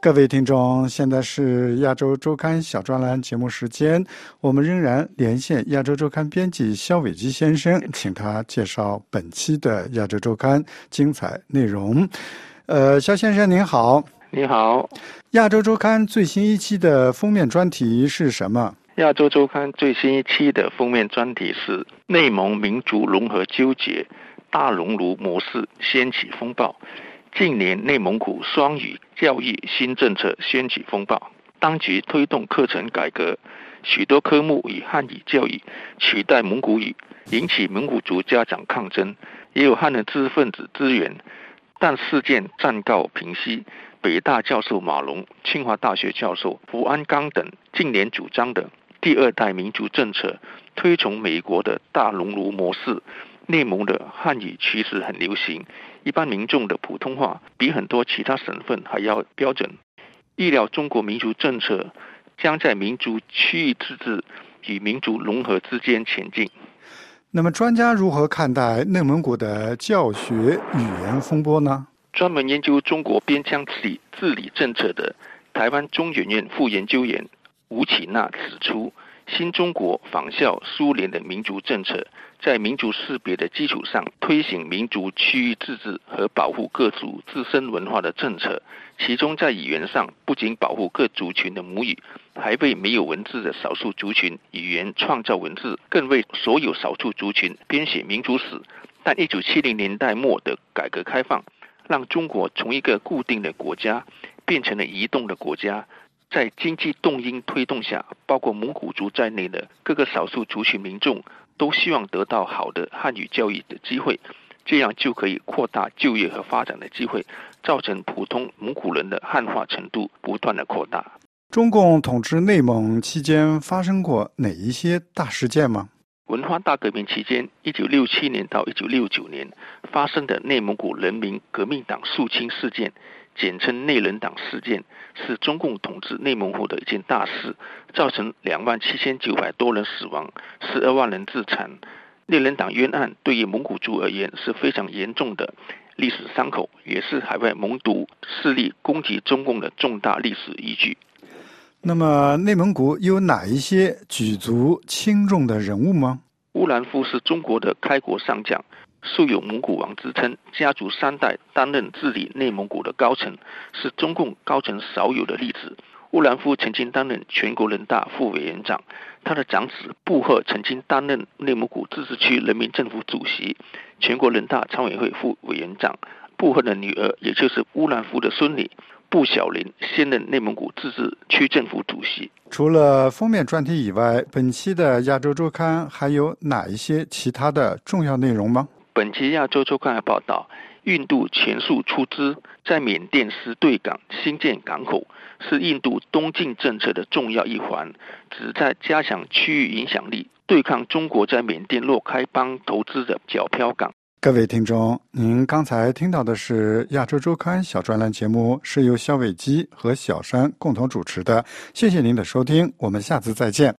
各位听众，现在是亚洲周刊小专栏节目时间，我们仍然连线亚洲周刊编辑肖伟基先生，请他介绍本期的亚洲周刊精彩内容。呃，肖先生您好，你好。亚洲周刊最新一期的封面专题是什么？亚洲周刊最新一期的封面专题是内蒙民族融合纠结，大熔炉模式掀起风暴。近年，内蒙古双语教育新政策掀起风暴，当局推动课程改革，许多科目以汉语教育取代蒙古语，引起蒙古族家长抗争，也有汉人知识分子支援。但事件暂告平息。北大教授马龙、清华大学教授胡安刚等近年主张的第二代民族政策，推崇美国的大熔炉模式。内蒙的汉语其实很流行。一般民众的普通话比很多其他省份还要标准。预料中国民族政策将在民族区域自治与民族融合之间前进。那么，专家如何看待内蒙古的教学语言风波呢？专门研究中国边疆治理治理政策的台湾中研院副研究员吴启娜指出。新中国仿效苏联的民族政策，在民族识别的基础上推行民族区域自治和保护各族自身文化的政策。其中，在语言上不仅保护各族群的母语，还为没有文字的少数族群语言创造文字，更为所有少数族群编写民族史。但一九七零年代末的改革开放，让中国从一个固定的国家变成了移动的国家。在经济动因推动下，包括蒙古族在内的各个少数族群民众都希望得到好的汉语教育的机会，这样就可以扩大就业和发展的机会，造成普通蒙古人的汉化程度不断的扩大。中共统治内蒙期间发生过哪一些大事件吗？文化大革命期间，一九六七年到一九六九年发生的内蒙古人民革命党肃清事件。简称内人党事件是中共统治内蒙古的一件大事，造成两万七千九百多人死亡，十二万人自残。内人党冤案对于蒙古族而言是非常严重的历史伤口，也是海外蒙独势力攻击中共的重大历史依据。那么，内蒙古有哪一些举足轻重的人物吗？乌兰夫是中国的开国上将。素有蒙古王之称，家族三代担任治理内蒙古的高层，是中共高层少有的例子。乌兰夫曾经担任全国人大副委员长，他的长子布赫曾经担任内蒙古自治区人民政府主席、全国人大常委会副委员长。布赫的女儿，也就是乌兰夫的孙女布小林，现任内蒙古自治区政府主席。除了封面专题以外，本期的亚洲周刊还有哪一些其他的重要内容吗？本期亚洲周刊的报道，印度全数出资在缅甸石对港新建港口，是印度东进政策的重要一环，旨在加强区域影响力，对抗中国在缅甸若开邦投资的皎漂港。各位听众，您刚才听到的是亚洲周刊小专栏节目，是由肖伟基和小山共同主持的。谢谢您的收听，我们下次再见。